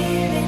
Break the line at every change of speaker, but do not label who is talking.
reappear